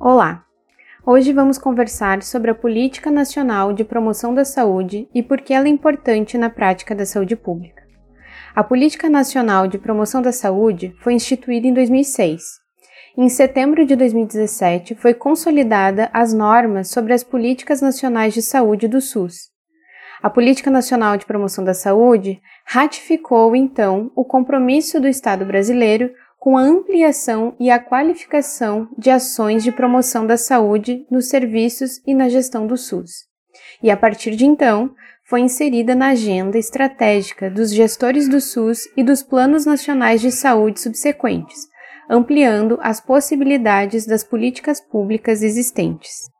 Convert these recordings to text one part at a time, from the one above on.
Olá! Hoje vamos conversar sobre a Política Nacional de Promoção da Saúde e por que ela é importante na prática da saúde pública. A Política Nacional de Promoção da Saúde foi instituída em 2006. Em setembro de 2017, foi consolidada as normas sobre as políticas nacionais de saúde do SUS. A Política Nacional de Promoção da Saúde ratificou, então, o compromisso do Estado brasileiro com a ampliação e a qualificação de ações de promoção da saúde nos serviços e na gestão do SUS. E a partir de então, foi inserida na agenda estratégica dos gestores do SUS e dos planos nacionais de saúde subsequentes, ampliando as possibilidades das políticas públicas existentes.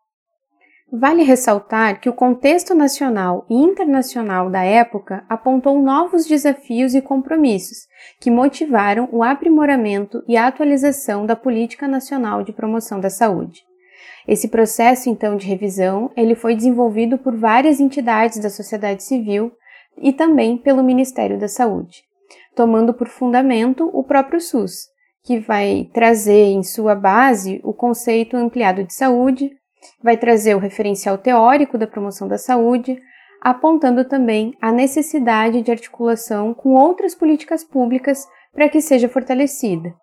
Vale ressaltar que o contexto nacional e internacional da época apontou novos desafios e compromissos que motivaram o aprimoramento e atualização da Política Nacional de Promoção da Saúde. Esse processo, então, de revisão, ele foi desenvolvido por várias entidades da sociedade civil e também pelo Ministério da Saúde, tomando por fundamento o próprio SUS, que vai trazer em sua base o conceito ampliado de saúde, vai trazer o referencial teórico da promoção da saúde, apontando também a necessidade de articulação com outras políticas públicas para que seja fortalecida.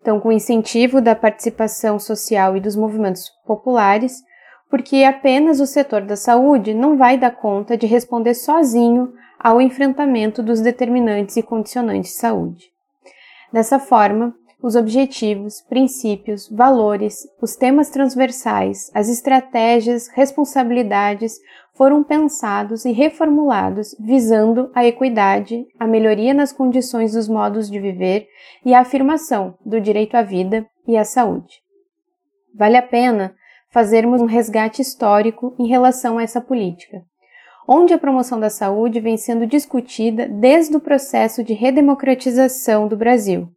Então, com incentivo da participação social e dos movimentos populares, porque apenas o setor da saúde não vai dar conta de responder sozinho ao enfrentamento dos determinantes e condicionantes de saúde. Dessa forma, os objetivos, princípios, valores, os temas transversais, as estratégias, responsabilidades foram pensados e reformulados visando a equidade, a melhoria nas condições dos modos de viver e a afirmação do direito à vida e à saúde. Vale a pena fazermos um resgate histórico em relação a essa política, onde a promoção da saúde vem sendo discutida desde o processo de redemocratização do Brasil,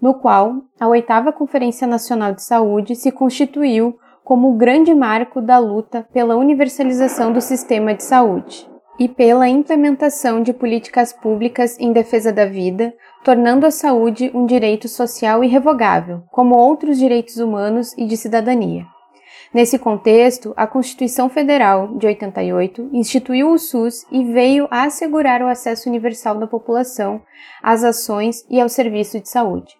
no qual a oitava Conferência Nacional de Saúde se constituiu como o grande marco da luta pela universalização do sistema de saúde e pela implementação de políticas públicas em defesa da vida, tornando a saúde um direito social irrevogável, como outros direitos humanos e de cidadania. Nesse contexto, a Constituição Federal de 88 instituiu o SUS e veio a assegurar o acesso universal da população às ações e ao serviço de saúde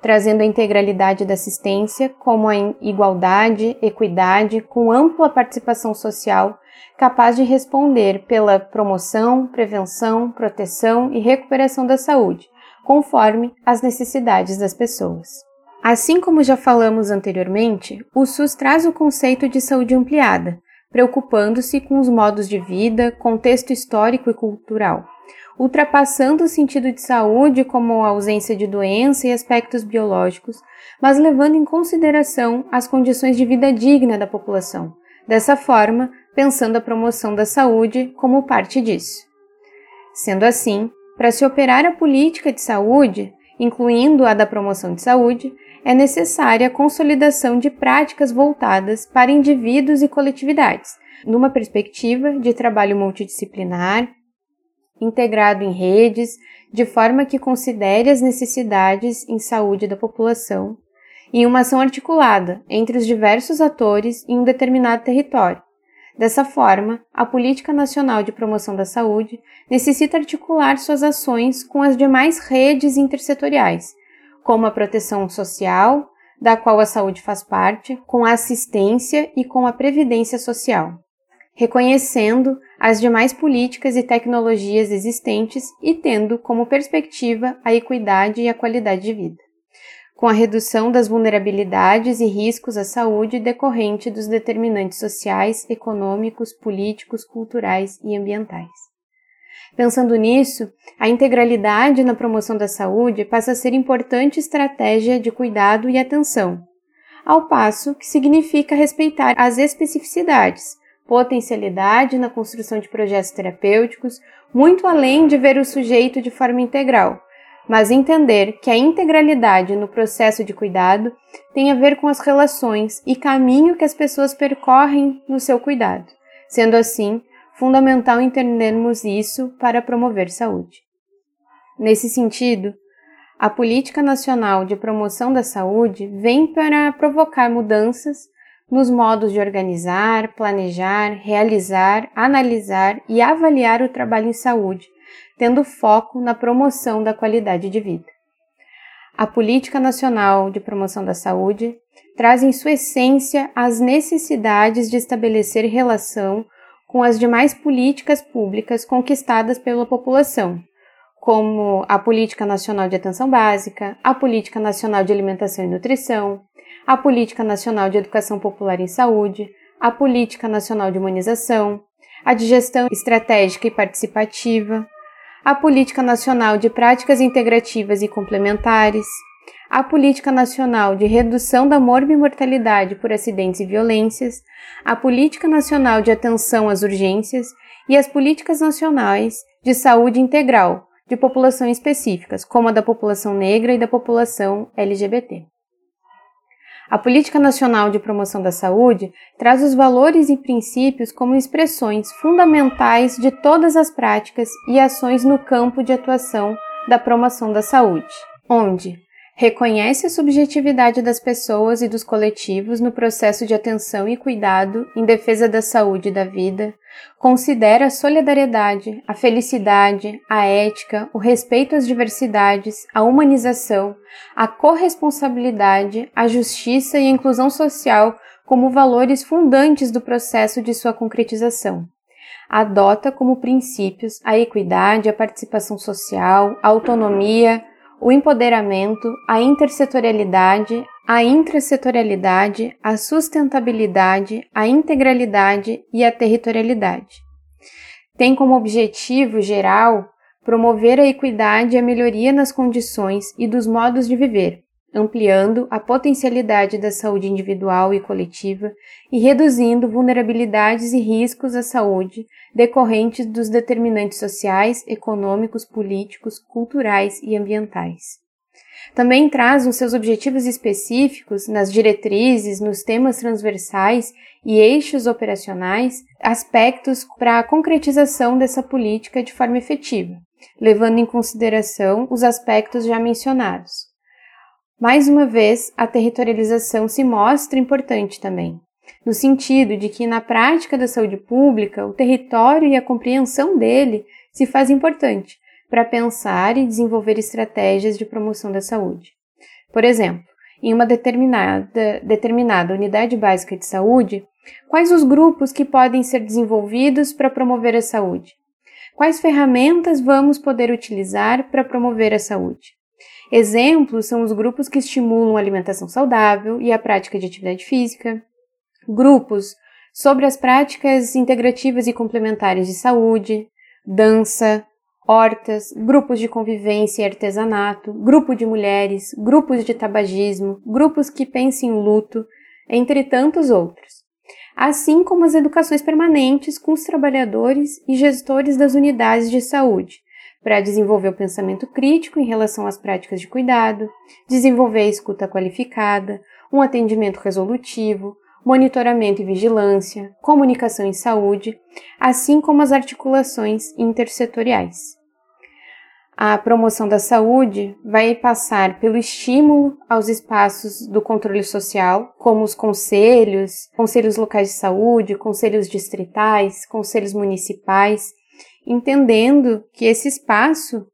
trazendo a integralidade da assistência, como a igualdade, equidade, com ampla participação social, capaz de responder pela promoção, prevenção, proteção e recuperação da saúde, conforme as necessidades das pessoas. Assim como já falamos anteriormente, o SUS traz o conceito de saúde ampliada, preocupando-se com os modos de vida, contexto histórico e cultural ultrapassando o sentido de saúde como a ausência de doença e aspectos biológicos, mas levando em consideração as condições de vida digna da população. Dessa forma, pensando a promoção da saúde como parte disso. Sendo assim, para se operar a política de saúde, incluindo a da promoção de saúde, é necessária a consolidação de práticas voltadas para indivíduos e coletividades, numa perspectiva de trabalho multidisciplinar, integrado em redes, de forma que considere as necessidades em saúde da população, e uma ação articulada entre os diversos atores em um determinado território. Dessa forma, a Política Nacional de Promoção da Saúde necessita articular suas ações com as demais redes intersetoriais, como a proteção social, da qual a saúde faz parte, com a assistência e com a previdência social reconhecendo as demais políticas e tecnologias existentes e tendo como perspectiva a equidade e a qualidade de vida, com a redução das vulnerabilidades e riscos à saúde decorrente dos determinantes sociais, econômicos, políticos, culturais e ambientais. Pensando nisso, a integralidade na promoção da saúde passa a ser importante estratégia de cuidado e atenção, ao passo que significa respeitar as especificidades, potencialidade na construção de projetos terapêuticos, muito além de ver o sujeito de forma integral, mas entender que a integralidade no processo de cuidado tem a ver com as relações e caminho que as pessoas percorrem no seu cuidado. Sendo assim, fundamental entendermos isso para promover saúde. Nesse sentido, a Política Nacional de Promoção da Saúde vem para provocar mudanças nos modos de organizar, planejar, realizar, analisar e avaliar o trabalho em saúde, tendo foco na promoção da qualidade de vida. A Política Nacional de Promoção da Saúde traz em sua essência as necessidades de estabelecer relação com as demais políticas públicas conquistadas pela população, como a Política Nacional de Atenção Básica, a Política Nacional de Alimentação e Nutrição, a Política Nacional de Educação Popular em Saúde, a Política Nacional de Imunização, a de Gestão Estratégica e Participativa, a Política Nacional de Práticas Integrativas e Complementares, a Política Nacional de Redução da Morbimortalidade por Acidentes e Violências, a Política Nacional de Atenção às Urgências e as Políticas Nacionais de Saúde Integral de populações específicas, como a da população negra e da população LGBT. A Política Nacional de Promoção da Saúde traz os valores e princípios como expressões fundamentais de todas as práticas e ações no campo de atuação da promoção da saúde, onde reconhece a subjetividade das pessoas e dos coletivos no processo de atenção e cuidado em defesa da saúde e da vida, considera a solidariedade, a felicidade, a ética, o respeito às diversidades, a humanização, a corresponsabilidade, a justiça e a inclusão social como valores fundantes do processo de sua concretização. Adota como princípios a equidade, a participação social, a autonomia, o empoderamento, a intersetorialidade, a intrasetorialidade, a sustentabilidade, a integralidade e a territorialidade. Tem como objetivo geral promover a equidade e a melhoria nas condições e dos modos de viver, ampliando a potencialidade da saúde individual e coletiva e reduzindo vulnerabilidades e riscos à saúde decorrentes dos determinantes sociais, econômicos, políticos, culturais e ambientais. Também traz os seus objetivos específicos nas diretrizes, nos temas transversais e eixos operacionais, aspectos para a concretização dessa política de forma efetiva, levando em consideração os aspectos já mencionados. Mais uma vez, a territorialização se mostra importante também, no sentido de que, na prática da saúde pública, o território e a compreensão dele se faz importante para pensar e desenvolver estratégias de promoção da saúde. Por exemplo, em uma determinada, determinada unidade básica de saúde, quais os grupos que podem ser desenvolvidos para promover a saúde? Quais ferramentas vamos poder utilizar para promover a saúde? Exemplos são os grupos que estimulam a alimentação saudável e a prática de atividade física, grupos sobre as práticas integrativas e complementares de saúde, dança, hortas, grupos de convivência e artesanato, grupo de mulheres, grupos de tabagismo, grupos que pensem em luto, entre tantos outros. Assim como as educações permanentes com os trabalhadores e gestores das unidades de saúde, para desenvolver o pensamento crítico em relação às práticas de cuidado, desenvolver a escuta qualificada, um atendimento resolutivo, monitoramento e vigilância, comunicação em saúde, assim como as articulações intersetoriais. A promoção da saúde vai passar pelo estímulo aos espaços do controle social, como os conselhos, conselhos locais de saúde, conselhos distritais, conselhos municipais, entendendo que esse espaço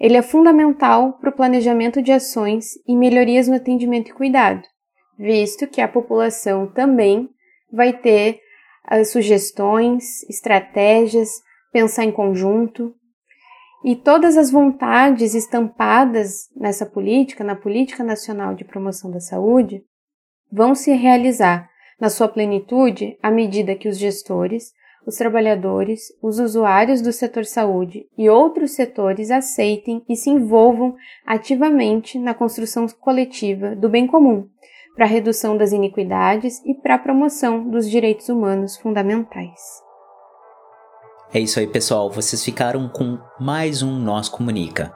ele é fundamental para o planejamento de ações e melhorias no atendimento e cuidado, visto que a população também vai ter as sugestões, estratégias, pensar em conjunto. E todas as vontades estampadas nessa política, na Política Nacional de Promoção da Saúde, vão se realizar na sua plenitude à medida que os gestores os trabalhadores, os usuários do setor saúde e outros setores aceitem e se envolvam ativamente na construção coletiva do bem comum, para a redução das iniquidades e para a promoção dos direitos humanos fundamentais. É isso aí, pessoal. Vocês ficaram com mais um Nós Comunica.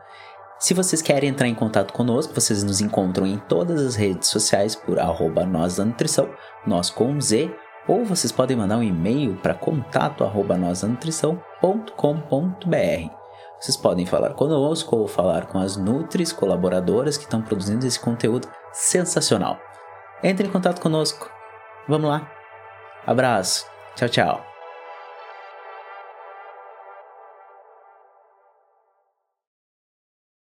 Se vocês querem entrar em contato conosco, vocês nos encontram em todas as redes sociais por arroba nós da nutrição, nós com Z, ou vocês podem mandar um e-mail para contato arroba Vocês podem falar conosco ou falar com as Nutris colaboradoras que estão produzindo esse conteúdo sensacional. Entre em contato conosco. Vamos lá. Abraço. Tchau, tchau.